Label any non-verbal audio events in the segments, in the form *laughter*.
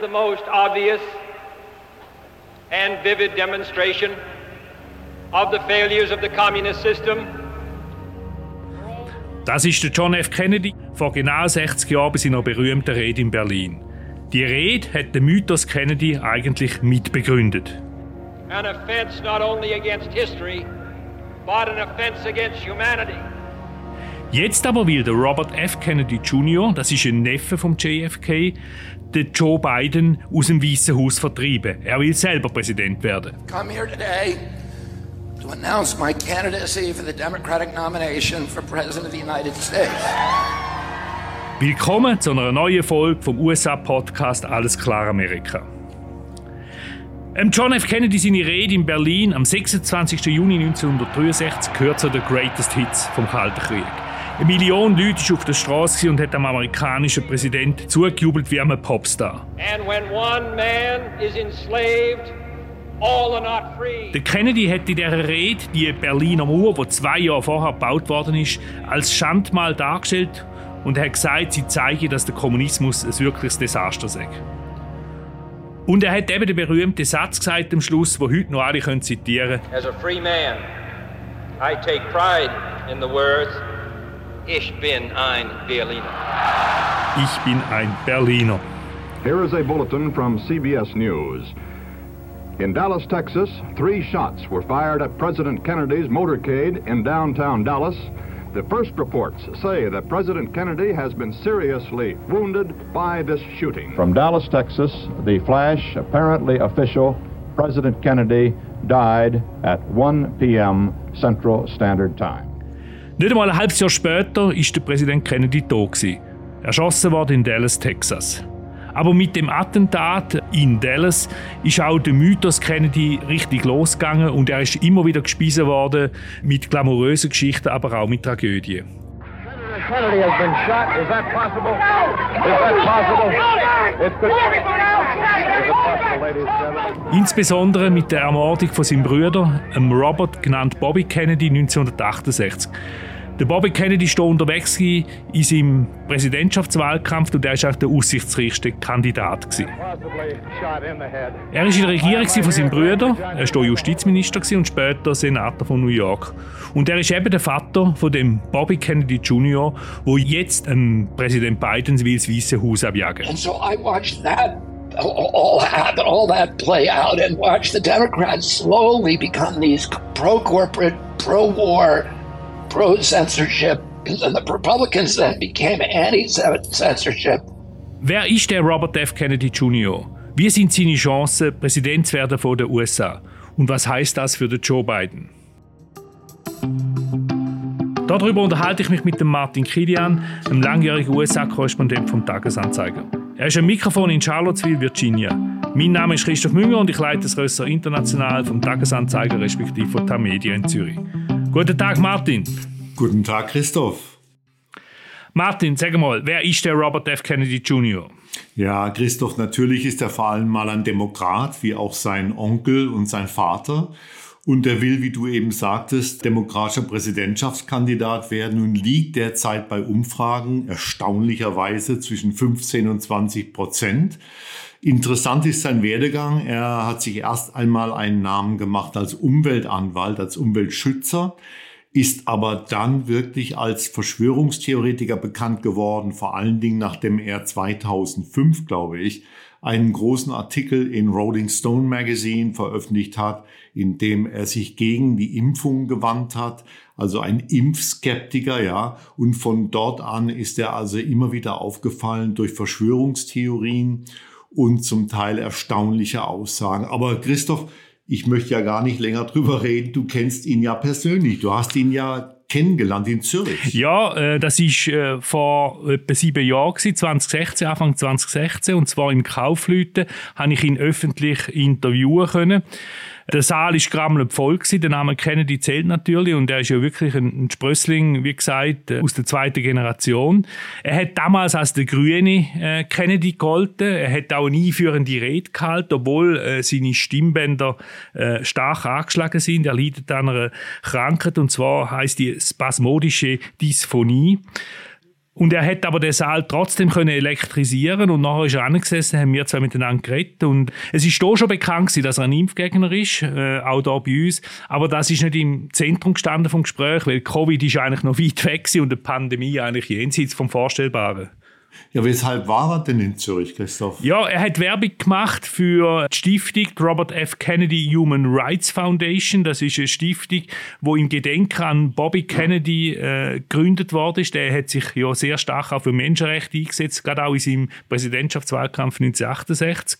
the most obvious and vivid demonstration of the failures of the communist system. Das ist der John F. Kennedy vor genau 60 Jahren bei seiner berühmten Rede in Berlin. Die Rede hat den Mythos Kennedy eigentlich mitbegründet. An offense not only against history, but an offense against humanity. Jetzt aber will der Robert F. Kennedy Jr., das ist ein Neffe vom JFK, den Joe Biden aus dem Weißen Haus vertreiben. Er will selber Präsident werden. Come here today to announce my candidacy for the Democratic nomination for President of the United States. Willkommen zu einer neuen Folge vom USA-Podcast Alles klar Amerika. Ähm, John F. Kennedy seine Rede in Berlin am 26. Juni 1963 gehört zu den Greatest Hits vom Kalten Krieg. Eine Million Leute war auf der Straße und hat dem amerikanischen Präsidenten zugejubelt wie einem Popstar. And when one man is enslaved, all are not free. Der Kennedy hat in dieser Rede die Berliner Mauer, die zwei Jahre vorher gebaut worden ist, als Schandmal dargestellt und er hat gesagt, sie zeige, dass der Kommunismus ein wirkliches Desaster sei. Und er hat eben den berühmten Satz gesagt am Schluss, wo heute noch alle können zitieren As a free man, I take pride in the words, Ich bin ein Berliner. Ich bin ein Berliner. Here is a bulletin from CBS News. In Dallas, Texas, three shots were fired at President Kennedy's motorcade in downtown Dallas. The first reports say that President Kennedy has been seriously wounded by this shooting. From Dallas, Texas, the flash, apparently official, President Kennedy died at 1 p.m. Central Standard Time. Nicht einmal ein halbes Jahr später ist der Präsident Kennedy tot gewesen. Erschossen worden in Dallas, Texas. Aber mit dem Attentat in Dallas ist auch der Mythos Kennedy richtig losgegangen und er ist immer wieder gespiesen worden mit glamourösen Geschichten, aber auch mit Tragödien. Kennedy has been shot. Is that possible? Is that possible? It could. Is it possible, ladies and gentlemen? Insbesondere mit der Ermordung von seinem Bruder, Robert genannt Bobby Kennedy 1968. Der Bobby Kennedy war unterwegs in seinem Präsidentschaftswahlkampf und er war auch der aussichtsreichste Kandidat. Er war in der Regierung von seinem Bruder, er war Justizminister und später Senator von New York. Und er ist eben der Vater von dem Bobby Kennedy Jr., wo jetzt ähm, Präsident Biden will das Weiße Haus abjagen. And so I watched that all happen, all that play out, and watched the Democrats slowly become these pro-corporate, pro-war, pro-censorship, and then the Republicans then became anti-censorship. Wer ist der Robert F. Kennedy Jr.? Wie sind seine Chancen, Präsident zu werden von den USA? Und was heißt das für den Joe Biden? Darüber unterhalte ich mich mit dem Martin Kilian, einem langjährigen USA-Korrespondent vom Tagesanzeiger. Er ist am Mikrofon in Charlottesville, Virginia. Mein Name ist Christoph Münger und ich leite das Rösser International vom Tagesanzeiger respektive von Tamedia in Zürich. Guten Tag, Martin. Guten Tag, Christoph. Martin, sag mal, wer ist der Robert F. Kennedy Jr.? Ja, Christoph, natürlich ist er vor allem mal ein Demokrat, wie auch sein Onkel und sein Vater. Und er will, wie du eben sagtest, demokratischer Präsidentschaftskandidat werden und liegt derzeit bei Umfragen erstaunlicherweise zwischen 15 und 20 Prozent. Interessant ist sein Werdegang. Er hat sich erst einmal einen Namen gemacht als Umweltanwalt, als Umweltschützer, ist aber dann wirklich als Verschwörungstheoretiker bekannt geworden, vor allen Dingen nachdem er 2005, glaube ich, einen großen Artikel in Rolling Stone Magazine veröffentlicht hat, in dem er sich gegen die Impfung gewandt hat, also ein Impfskeptiker, ja, und von dort an ist er also immer wieder aufgefallen durch Verschwörungstheorien und zum Teil erstaunliche Aussagen. Aber Christoph, ich möchte ja gar nicht länger drüber reden. Du kennst ihn ja persönlich. Du hast ihn ja kennengelernt in Zürich. Ja, äh, das ist äh, vor etwa sieben Jahren, gewesen, 2016, Anfang 2016, und zwar im Kaufleuten, habe ich ihn öffentlich interviewen können. Der Saal ist grammelnd voll gewesen. Der Name Kennedy zählt natürlich und er ist ja wirklich ein, Sprössling, wie gesagt, äh, aus der zweiten Generation. Er hat damals als der grüne äh, Kennedy gehalten. Er hat auch eine einführende Rede gehalten, obwohl äh, seine Stimmbänder stark angeschlagen sind. Er leidet an einer Krankheit und zwar heißt die spasmodische Dysphonie. Und er hat aber den Saal trotzdem können elektrisieren und nachher ist er angesessen, haben wir zwei miteinander geredet und es ist hier schon bekannt gewesen, dass er ein Impfgegner ist, äh, auch da bei uns, aber das ist nicht im Zentrum gestanden vom Gespräch, weil Covid ist eigentlich noch weit weg und die Pandemie eigentlich jenseits vom Vorstellbaren. Ja, weshalb war er denn in Zürich, Christoph? Ja, er hat Werbung gemacht für die Stiftung Robert F. Kennedy Human Rights Foundation. Das ist eine Stiftung, wo im Gedenken an Bobby Kennedy äh, gegründet worden ist. Der hat sich ja sehr stark auch für Menschenrechte eingesetzt, gerade auch in seinem Präsidentschaftswahlkampf 1968.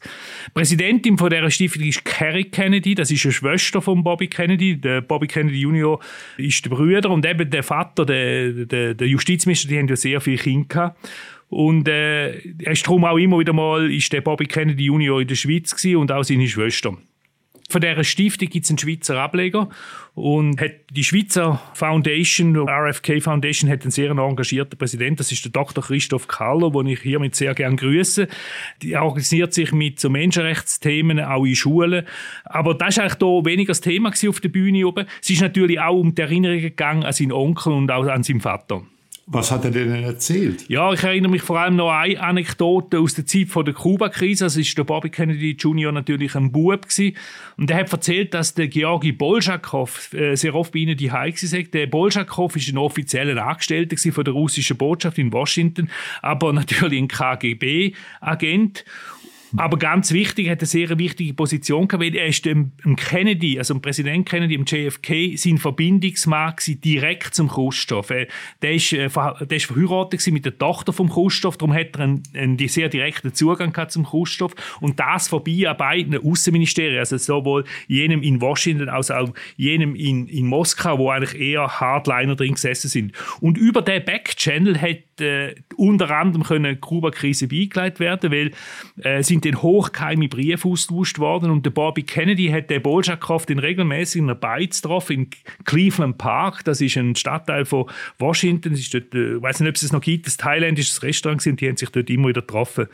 Präsidentin von dieser Stiftung ist Carrie Kennedy. Das ist eine Schwester von Bobby Kennedy. Der Bobby Kennedy Jr. ist der Bruder und eben der Vater, der, der, der Justizminister, die haben ja sehr viele Kinder gehabt. Und äh, er ist darum auch immer wieder mal ist der Bobby Kennedy Junior in der Schweiz gewesen und auch seine Schwester. Von dieser Stiftung gibt es einen Schweizer Ableger und hat die Schweizer Foundation, RFK Foundation, hat einen sehr engagierten Präsidenten, das ist der Dr. Christoph Kaller, den ich hiermit sehr gerne grüße. Die organisiert sich mit so Menschenrechtsthemen auch in Schulen, aber das ist eigentlich da weniger das Thema auf der Bühne oben. Es ist natürlich auch um die Erinnerungen gegangen an seinen Onkel und auch an seinen Vater. Was hat er denn erzählt? Ja, ich erinnere mich vor allem noch an eine Anekdote aus der Zeit der Kuba-Krise. Das ist der Bobby Kennedy Jr. natürlich ein Bub gewesen. Und er hat erzählt, dass der Georgi Bolschakow äh, sehr oft bei ihnen die war. Der Bolschakow ist ein offizieller Angestellter von der russischen Botschaft in Washington, aber natürlich ein KGB-Agent. Aber ganz wichtig, er hat eine sehr wichtige Position gehabt, weil er ist dem, dem Kennedy, also dem Präsident Kennedy, dem JFK, sein Verbindungsmann direkt zum Khrushchev. Er, der ist, äh, der verheiratet mit der Tochter vom Khrushchev, darum hat er einen, einen sehr direkten Zugang gehabt zum Khrushchev und das vorbei an beiden Außenministerien, also sowohl jenem in Washington als auch jenem in, in Moskau, wo eigentlich eher Hardliner drin gesessen sind. Und über den Backchannel hat äh, unter anderem können Kuba-Krise beigelegt werden, weil äh, sind dann hochgeheime Briefe ausgetauscht worden. Und der Bobby Kennedy hat den Bolschakow in regelmäßig in einer Beiz getroffen in Cleveland Park, das ist ein Stadtteil von Washington, ist dort, äh, ich weiß nicht, ob es es noch gibt, das thailändisches Restaurant und die haben sich dort immer wieder getroffen.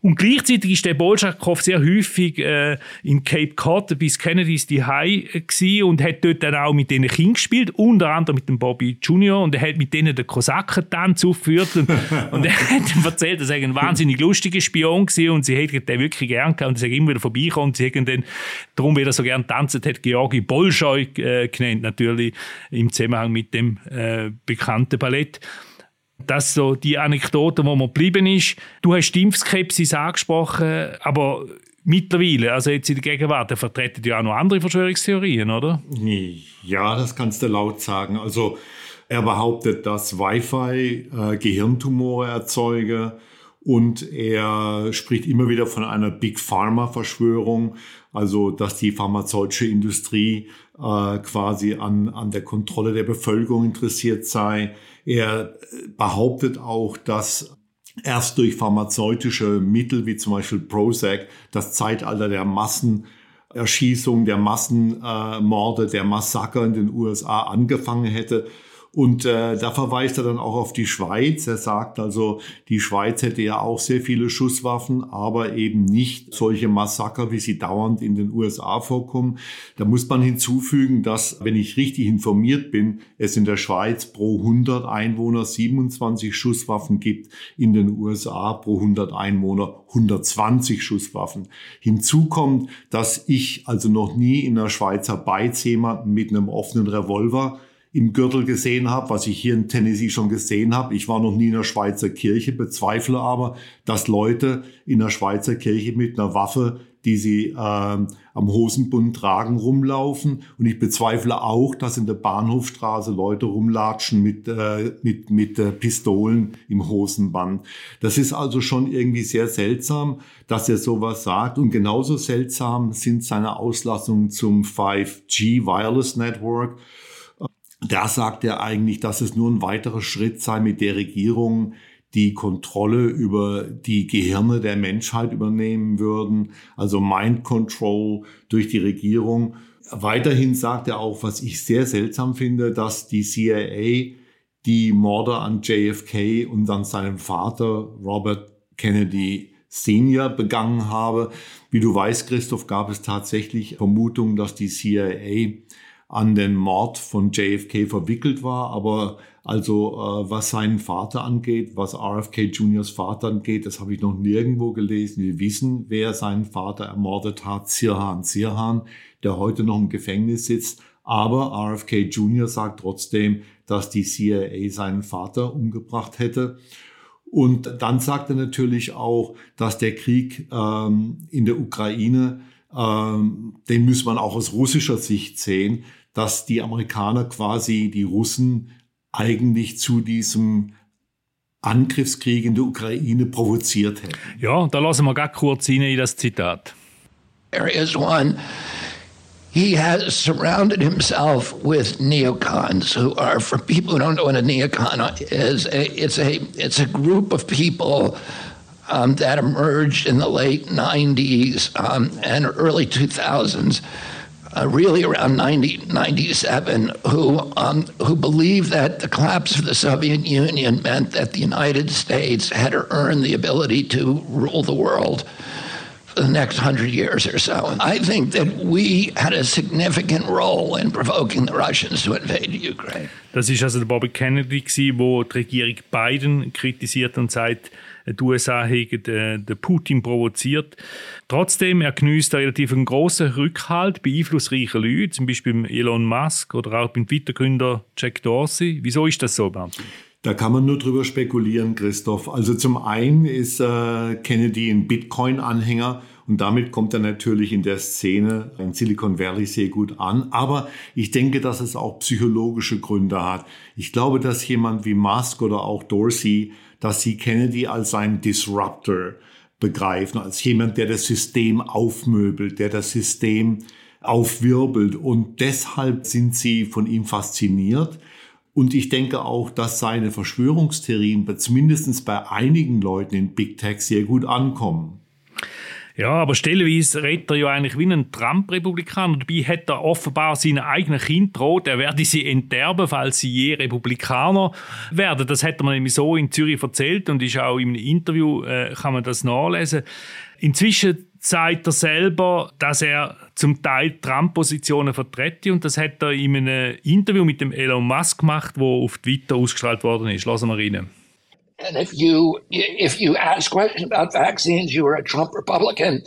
Und gleichzeitig ist der Bolschakow sehr häufig äh, in Cape Cod bis Kennedys die äh, und hat dort dann auch mit denen Kindern gespielt, unter anderem mit dem Bobby Junior. Und er hat mit denen den Kosakentanz aufgeführt. Und, *laughs* und er hat erzählt, dass er ein wahnsinnig lustiger Spion war und sie hätten den wirklich gern gehabt und sie immer wieder vorbeikommen sie hätten dann, darum wie er so gern tanzt hat, Georgi Bolschoi äh, genannt, natürlich im Zusammenhang mit dem äh, bekannten Ballett. Das so die Anekdote, wo man geblieben ist. Du hast Impfskepsis angesprochen, aber mittlerweile, also jetzt in der Gegenwart, vertreten ja auch noch andere Verschwörungstheorien, oder? Ja, das kannst du laut sagen. Also er behauptet, dass Wi-Fi äh, Gehirntumore erzeuge und er spricht immer wieder von einer Big Pharma Verschwörung, also dass die pharmazeutische Industrie äh, quasi an, an der Kontrolle der Bevölkerung interessiert sei. Er behauptet auch, dass erst durch pharmazeutische Mittel wie zum Beispiel Prozac das Zeitalter der Massenerschießung, der Massenmorde, der Massaker in den USA angefangen hätte. Und äh, da verweist er dann auch auf die Schweiz. Er sagt also, die Schweiz hätte ja auch sehr viele Schusswaffen, aber eben nicht solche Massaker, wie sie dauernd in den USA vorkommen. Da muss man hinzufügen, dass, wenn ich richtig informiert bin, es in der Schweiz pro 100 Einwohner 27 Schusswaffen gibt, in den USA pro 100 Einwohner 120 Schusswaffen. Hinzu kommt, dass ich also noch nie in der Schweizer Beiz jemanden mit einem offenen Revolver im Gürtel gesehen habe, was ich hier in Tennessee schon gesehen habe. Ich war noch nie in der Schweizer Kirche, bezweifle aber, dass Leute in der Schweizer Kirche mit einer Waffe, die sie äh, am Hosenbund tragen, rumlaufen. Und ich bezweifle auch, dass in der Bahnhofstraße Leute rumlatschen mit, äh, mit, mit äh, Pistolen im Hosenband. Das ist also schon irgendwie sehr seltsam, dass er sowas sagt. Und genauso seltsam sind seine Auslassungen zum 5G Wireless Network da sagt er eigentlich, dass es nur ein weiterer Schritt sei, mit der Regierung die Kontrolle über die Gehirne der Menschheit übernehmen würden, also Mind Control durch die Regierung. Weiterhin sagt er auch, was ich sehr seltsam finde, dass die CIA die Morde an JFK und an seinem Vater Robert Kennedy Senior begangen habe. Wie du weißt, Christoph, gab es tatsächlich Vermutungen, dass die CIA an den Mord von JFK verwickelt war, aber also äh, was seinen Vater angeht, was RFK Juniors Vater angeht, das habe ich noch nirgendwo gelesen. Wir wissen, wer seinen Vater ermordet hat, Sirhan Sirhan, der heute noch im Gefängnis sitzt. Aber RFK Jr. sagt trotzdem, dass die CIA seinen Vater umgebracht hätte. Und dann sagt er natürlich auch, dass der Krieg ähm, in der Ukraine, ähm, den muss man auch aus russischer Sicht sehen, dass die Amerikaner quasi die Russen eigentlich zu diesem Angriffskrieg in der Ukraine provoziert hätten. Ja, da lassen wir ganz kurz rein in das Zitat. There is one. He has surrounded himself with neocons, who are, for people who don't know what a neocon is, it's a it's a group of people um, that emerged in the late '90s um, and early 2000s uh, really around 1997, who, um, who believed that the collapse of the Soviet Union meant that the United States had to earn the ability to rule the world for the next hundred years or so. I think that we had a significant role in provoking the Russians to invade Ukraine. Das ist also der Bobby Kennedy, der die Regierung Biden kritisiert und sagt, die USA haben den Putin provoziert. Trotzdem, er genießt relativ einen grossen Rückhalt bei einflussreichen Leuten, zum Beispiel Elon Musk oder auch beim Twitter-Gründer Jack Dorsey. Wieso ist das so, Martin? Da kann man nur drüber spekulieren, Christoph. Also zum einen ist äh, Kennedy ein Bitcoin-Anhänger und damit kommt er natürlich in der Szene in Silicon Valley sehr gut an. Aber ich denke, dass es auch psychologische Gründe hat. Ich glaube, dass jemand wie Musk oder auch Dorsey dass sie Kennedy als einen Disruptor begreifen, als jemand, der das System aufmöbelt, der das System aufwirbelt. Und deshalb sind sie von ihm fasziniert. Und ich denke auch, dass seine Verschwörungstheorien zumindest bei einigen Leuten in Big Tech sehr gut ankommen. Ja, aber stellenweise redet er ja eigentlich wie ein Trump-Republikaner. Dabei hat er offenbar seinen eigenen Kind droht, er werde sie enterben, falls sie je Republikaner werden. Das hat er mir nämlich so in Zürich erzählt und ist auch im Interview, äh, kann man das nachlesen. Inzwischen sagt er selber, dass er zum Teil Trump-Positionen vertrete und das hat er in einem Interview mit dem Elon Musk gemacht, wo auf Twitter ausgestrahlt worden ist. Lassen wir rein. And if you if you ask questions about vaccines, you are a Trump Republican.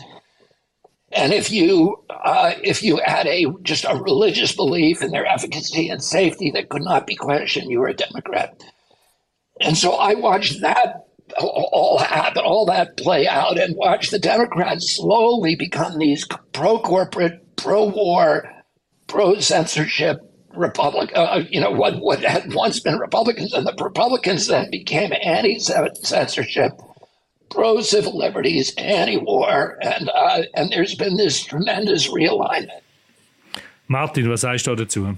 And if you uh, if you had a just a religious belief in their efficacy and safety that could not be questioned, you were a Democrat. And so I watched that all happen, all that play out, and watched the Democrats slowly become these pro corporate, pro war, pro censorship Republic, uh, uh, you know, what, what had once been Republicans, and the Republicans then became anti censorship, pro civil liberties, anti war, and, uh, and there's been this tremendous realignment. Martin, was sagst du dazu?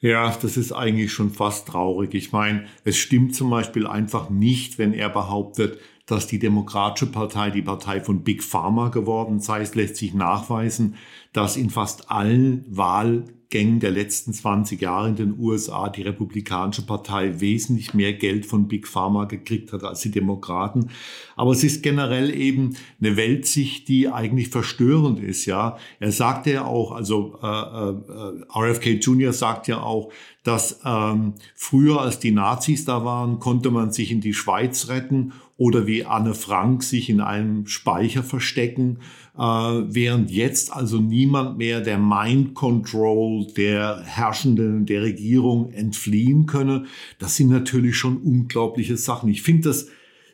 Ja, das ist eigentlich schon fast traurig. Ich meine, es stimmt zum Beispiel einfach nicht, wenn er behauptet, dass die Demokratische Partei die Partei von Big Pharma geworden sei. Es lässt sich nachweisen, dass in fast allen Wahl Gängen der letzten 20 Jahre in den USA die Republikanische Partei wesentlich mehr Geld von Big Pharma gekriegt hat als die Demokraten. Aber es ist generell eben eine Weltsicht, die eigentlich verstörend ist. Ja, er sagte ja auch, also äh, äh, RFK Jr. sagt ja auch, dass ähm, früher als die Nazis da waren, konnte man sich in die Schweiz retten oder wie Anne Frank sich in einem Speicher verstecken, äh, während jetzt also niemand mehr der Mind Control der Herrschenden, der Regierung entfliehen könne. Das sind natürlich schon unglaubliche Sachen. Ich finde das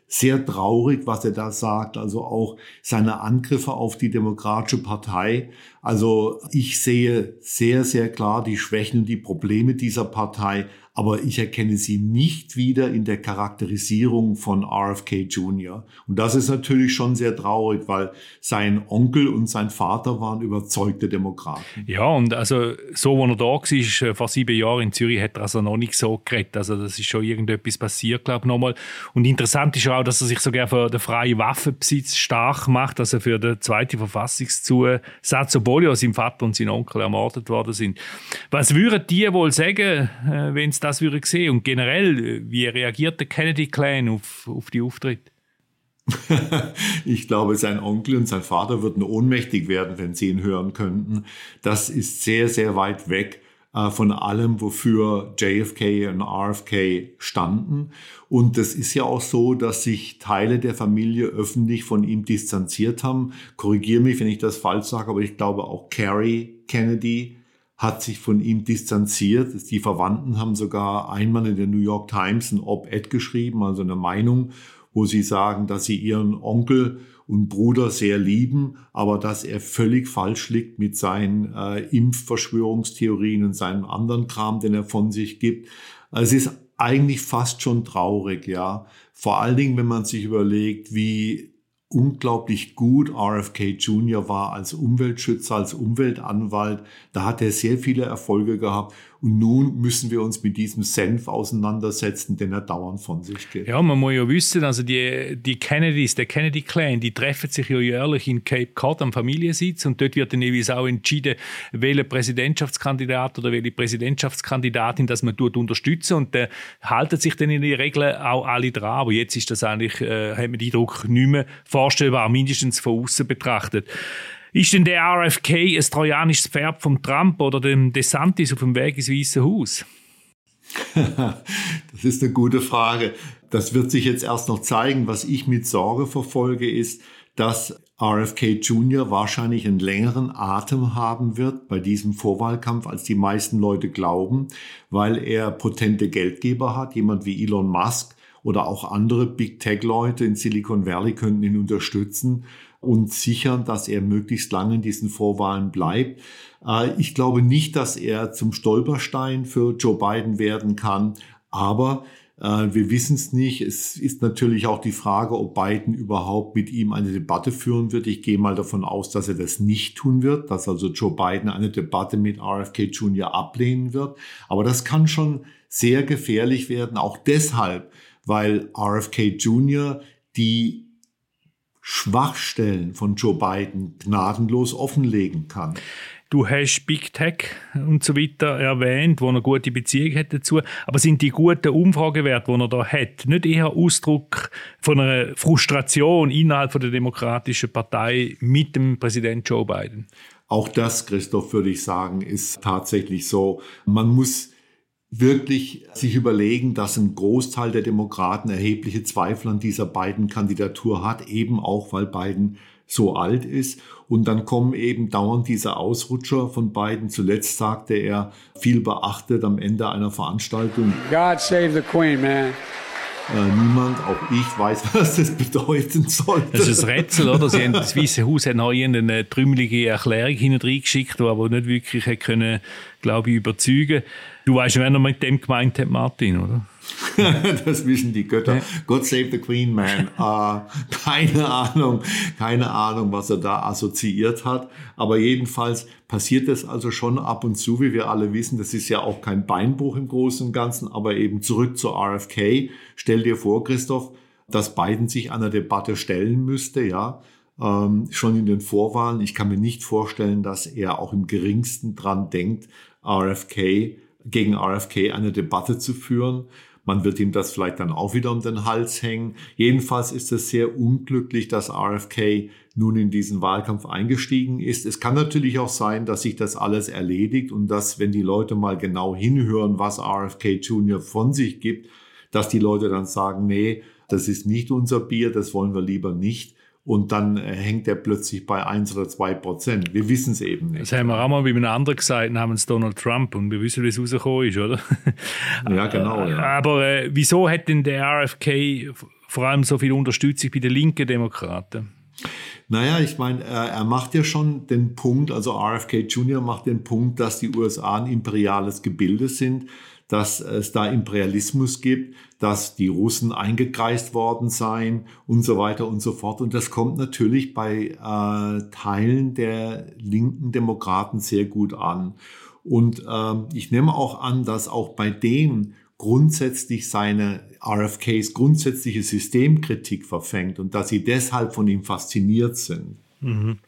sehr traurig, was er da sagt. Also auch seine Angriffe auf die Demokratische Partei. Also ich sehe sehr, sehr klar die Schwächen und die Probleme dieser Partei aber ich erkenne sie nicht wieder in der Charakterisierung von RFK Jr. Und das ist natürlich schon sehr traurig, weil sein Onkel und sein Vater waren überzeugte Demokraten. Ja, und also so, wo er da war, äh, vor sieben Jahren in Zürich, hat er also noch nicht so geredet. Also das ist schon irgendetwas passiert, glaube ich, nochmal. Und interessant ist auch, dass er sich sogar für den freien Waffenbesitz stark macht, also für den zweiten Verfassungszusatz, obwohl ja sein Vater und sein Onkel ermordet worden sind. Was würden die wohl sagen, äh, wenn es das würde sehen? Und generell, wie reagiert der Kennedy-Clan auf, auf die Auftritte? *laughs* ich glaube, sein Onkel und sein Vater würden ohnmächtig werden, wenn sie ihn hören könnten. Das ist sehr, sehr weit weg äh, von allem, wofür JFK und RFK standen. Und das ist ja auch so, dass sich Teile der Familie öffentlich von ihm distanziert haben. Korrigiere mich, wenn ich das falsch sage, aber ich glaube auch Carrie Kennedy hat sich von ihm distanziert. Die Verwandten haben sogar einmal in der New York Times ein Op-Ed geschrieben, also eine Meinung, wo sie sagen, dass sie ihren Onkel und Bruder sehr lieben, aber dass er völlig falsch liegt mit seinen äh, Impfverschwörungstheorien und seinem anderen Kram, den er von sich gibt. Es ist eigentlich fast schon traurig, ja. Vor allen Dingen, wenn man sich überlegt, wie unglaublich gut RFK Jr. war als Umweltschützer, als Umweltanwalt. Da hat er sehr viele Erfolge gehabt. Und nun müssen wir uns mit diesem Senf auseinandersetzen, den er dauernd von sich gibt. Ja, man muss ja wissen, also die, die Kennedys, der Kennedy-Clan, die treffen sich ja jährlich in Cape Cod am Familiensitz und dort wird dann jeweils auch entschieden, welcher Präsidentschaftskandidat oder welche Präsidentschaftskandidatin, dass man dort unterstützen und da halten sich dann in der Regel auch alle dran. Aber jetzt ist das eigentlich, äh, hat man den Eindruck, nicht mehr vorstellbar, mindestens von außen betrachtet. Ist denn der RFK ein trojanisches Pferd vom Trump oder dem DeSantis auf dem Weg ins Weiße Haus? *laughs* das ist eine gute Frage. Das wird sich jetzt erst noch zeigen. Was ich mit Sorge verfolge, ist, dass RFK Jr. wahrscheinlich einen längeren Atem haben wird bei diesem Vorwahlkampf, als die meisten Leute glauben, weil er potente Geldgeber hat, jemand wie Elon Musk oder auch andere Big Tech-Leute in Silicon Valley könnten ihn unterstützen und sichern, dass er möglichst lange in diesen Vorwahlen bleibt. Äh, ich glaube nicht, dass er zum Stolperstein für Joe Biden werden kann, aber äh, wir wissen es nicht. Es ist natürlich auch die Frage, ob Biden überhaupt mit ihm eine Debatte führen wird. Ich gehe mal davon aus, dass er das nicht tun wird, dass also Joe Biden eine Debatte mit RFK Jr. ablehnen wird. Aber das kann schon sehr gefährlich werden, auch deshalb, weil RFK Jr. die Schwachstellen von Joe Biden gnadenlos offenlegen kann. Du hast Big Tech und so weiter erwähnt, wo er gute Beziehung hat dazu. Aber sind die guten Umfragewerte, die er da hat, nicht eher Ausdruck von einer Frustration innerhalb von der Demokratischen Partei mit dem Präsident Joe Biden? Auch das, Christoph, würde ich sagen, ist tatsächlich so. Man muss wirklich sich überlegen, dass ein Großteil der Demokraten erhebliche Zweifel an dieser beiden Kandidatur hat, eben auch weil Biden so alt ist. Und dann kommen eben dauernd diese Ausrutscher von Biden. Zuletzt sagte er, viel beachtet am Ende einer Veranstaltung. God save the Queen, man. Äh, niemand, auch ich, weiß, *laughs* was das bedeuten soll. Das ist ein Rätsel, oder? Sie haben, das Weiße Haus hat noch eine trümmelige Erklärung hineingeschickt, die aber nicht wirklich können, glaube ich, überzeugen Du weißt, wer noch mit dem gemeint hat, Martin, oder? *laughs* das wissen die Götter. God save the Queen, man. Uh, *laughs* keine Ahnung, keine Ahnung, was er da assoziiert hat. Aber jedenfalls passiert das also schon ab und zu, wie wir alle wissen. Das ist ja auch kein Beinbruch im Großen und Ganzen, aber eben zurück zur RFK. Stell dir vor, Christoph, dass Biden sich einer Debatte stellen müsste, ja. Ähm, schon in den Vorwahlen. Ich kann mir nicht vorstellen, dass er auch im geringsten dran denkt, RFK gegen RFK eine Debatte zu führen. Man wird ihm das vielleicht dann auch wieder um den Hals hängen. Jedenfalls ist es sehr unglücklich, dass RFK nun in diesen Wahlkampf eingestiegen ist. Es kann natürlich auch sein, dass sich das alles erledigt und dass, wenn die Leute mal genau hinhören, was RFK Jr. von sich gibt, dass die Leute dann sagen, nee, das ist nicht unser Bier, das wollen wir lieber nicht und dann äh, hängt er plötzlich bei 1 oder 2 Prozent. Wir wissen es eben nicht. Das haben wir auch mal bei einem anderen gesagt, namens Donald Trump und wir wissen, wie es rausgekommen ist, oder? *laughs* Ja, genau. Ja. Aber äh, wieso hat denn der RFK vor allem so viel Unterstützung bei den linken Demokraten? Naja, ich meine, er macht ja schon den Punkt, also RFK Jr. macht den Punkt, dass die USA ein imperiales Gebilde sind dass es da Imperialismus gibt, dass die Russen eingekreist worden seien und so weiter und so fort. Und das kommt natürlich bei äh, Teilen der linken Demokraten sehr gut an. Und äh, ich nehme auch an, dass auch bei denen grundsätzlich seine RFKs grundsätzliche Systemkritik verfängt und dass sie deshalb von ihm fasziniert sind. Mhm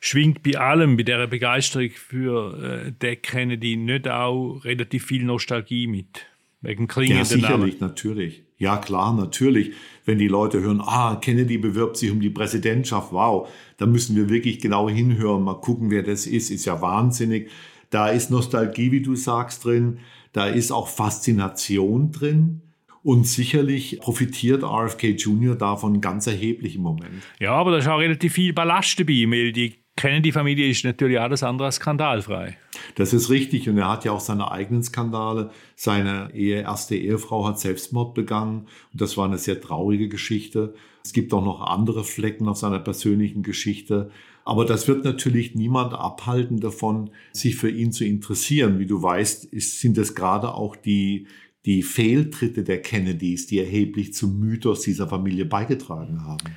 schwingt bei allem, bei dieser Begeisterung für äh, den Kennedy nicht auch relativ viel Nostalgie mit? Wegen klingenden Ja, sicherlich, Namen. natürlich. Ja, klar, natürlich. Wenn die Leute hören, ah, Kennedy bewirbt sich um die Präsidentschaft, wow, da müssen wir wirklich genau hinhören, mal gucken, wer das ist, ist ja wahnsinnig. Da ist Nostalgie, wie du sagst, drin. Da ist auch Faszination drin. Und sicherlich profitiert RFK Jr. davon ganz erheblich im Moment. Ja, aber da ist auch relativ viel Ballast dabei, weil die Kennedy-Familie ist natürlich alles andere als skandalfrei. Das ist richtig und er hat ja auch seine eigenen Skandale. Seine Ehe, erste Ehefrau hat Selbstmord begangen und das war eine sehr traurige Geschichte. Es gibt auch noch andere Flecken auf seiner persönlichen Geschichte. Aber das wird natürlich niemand abhalten davon, sich für ihn zu interessieren. Wie du weißt, sind es gerade auch die, die Fehltritte der Kennedys, die erheblich zum Mythos dieser Familie beigetragen haben.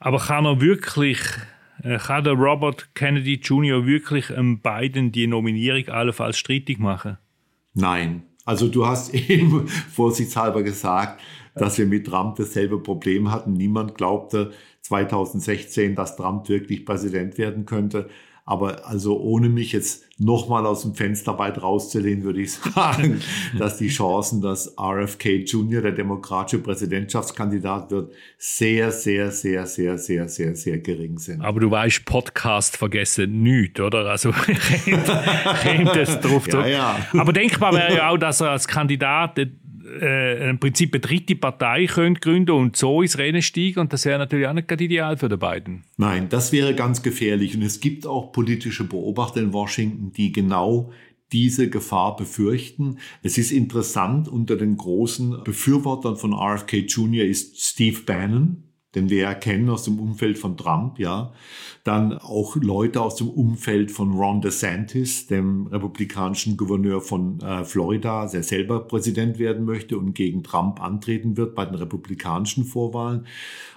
Aber kann er wirklich kann der Robert Kennedy Jr. wirklich ähm, Biden die Nominierung allenfalls strittig machen? Nein. Also du hast *laughs* eben vorsichtshalber gesagt, dass wir mit Trump dasselbe Problem hatten. Niemand glaubte 2016, dass Trump wirklich Präsident werden könnte. Aber also ohne mich jetzt nochmal aus dem Fenster weit rauszulehnen, würde ich *laughs* sagen, dass die Chancen, dass RFK Jr. der demokratische Präsidentschaftskandidat wird, sehr, sehr, sehr, sehr, sehr, sehr, sehr gering sind. Aber du weißt, Podcast vergessen nichts, oder? Also *laughs* kommt es drauf ja, ja. Aber denkbar wäre ja auch, dass er als Kandidat äh, im Prinzip eine dritte Partei könnte gründen und so ins Rennen steigen. Und das wäre natürlich auch nicht gerade ideal für die beiden. Nein, das wäre ganz gefährlich. Und es gibt auch politische Beobachter in Washington, die genau diese Gefahr befürchten. Es ist interessant, unter den großen Befürwortern von RFK Jr. ist Steve Bannon, den wir ja kennen aus dem Umfeld von Trump, ja. Dann auch Leute aus dem Umfeld von Ron DeSantis, dem republikanischen Gouverneur von äh, Florida, der selber Präsident werden möchte und gegen Trump antreten wird bei den republikanischen Vorwahlen.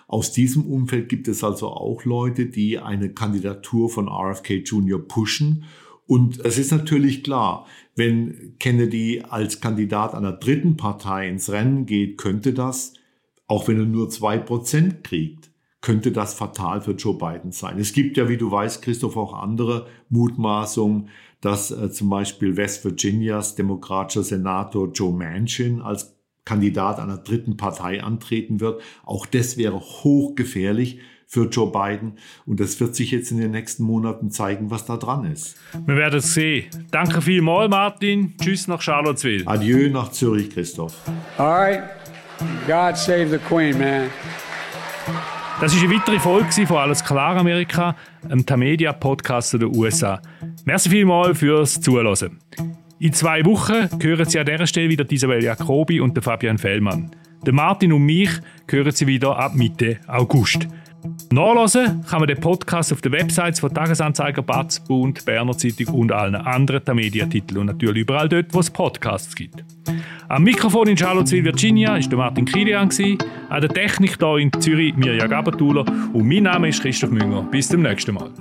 Aus diesem Umfeld gibt es also auch Leute, die eine Kandidatur von RFK Jr. pushen. Und es ist natürlich klar, wenn Kennedy als Kandidat einer dritten Partei ins Rennen geht, könnte das auch wenn er nur zwei Prozent kriegt, könnte das fatal für Joe Biden sein. Es gibt ja, wie du weißt, Christoph, auch andere Mutmaßungen, dass äh, zum Beispiel West Virginias demokratischer Senator Joe Manchin als Kandidat einer dritten Partei antreten wird. Auch das wäre hochgefährlich für Joe Biden. Und das wird sich jetzt in den nächsten Monaten zeigen, was da dran ist. Wir werden es sehen. Danke vielmals, Martin. Tschüss nach Charlottesville. Adieu nach Zürich, Christoph. All right. God save the Queen, man. Das ist eine weitere Folge von Alles klar Amerika, einem Tamedia-Podcast der USA. Merci vielmals fürs Zuhören. In zwei Wochen hören Sie an dieser Stelle wieder Isabel Jacobi und Fabian Fellmann. Martin und mich hören Sie wieder ab Mitte August. Nachlesen kann man den Podcast auf den Websites von Tagesanzeiger, Batz, Bund, Berner Zeitung und allen anderen Mediatiteln und natürlich überall dort, wo es Podcasts gibt. Am Mikrofon in Charlottesville, Virginia, war der Martin Kilian. An der Technik hier in Zürich Mirja Gabatuller. Und mein Name ist Christoph Münger. Bis zum nächsten Mal.